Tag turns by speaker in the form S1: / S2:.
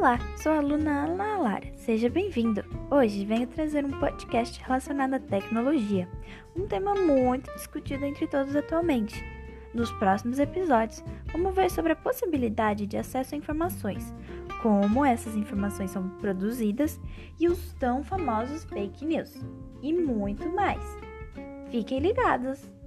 S1: Olá, sou a aluna Ana Lara. Seja bem-vindo. Hoje venho trazer um podcast relacionado à tecnologia, um tema muito discutido entre todos atualmente. Nos próximos episódios, vamos ver sobre a possibilidade de acesso a informações, como essas informações são produzidas e os tão famosos fake news, e muito mais. Fiquem ligados!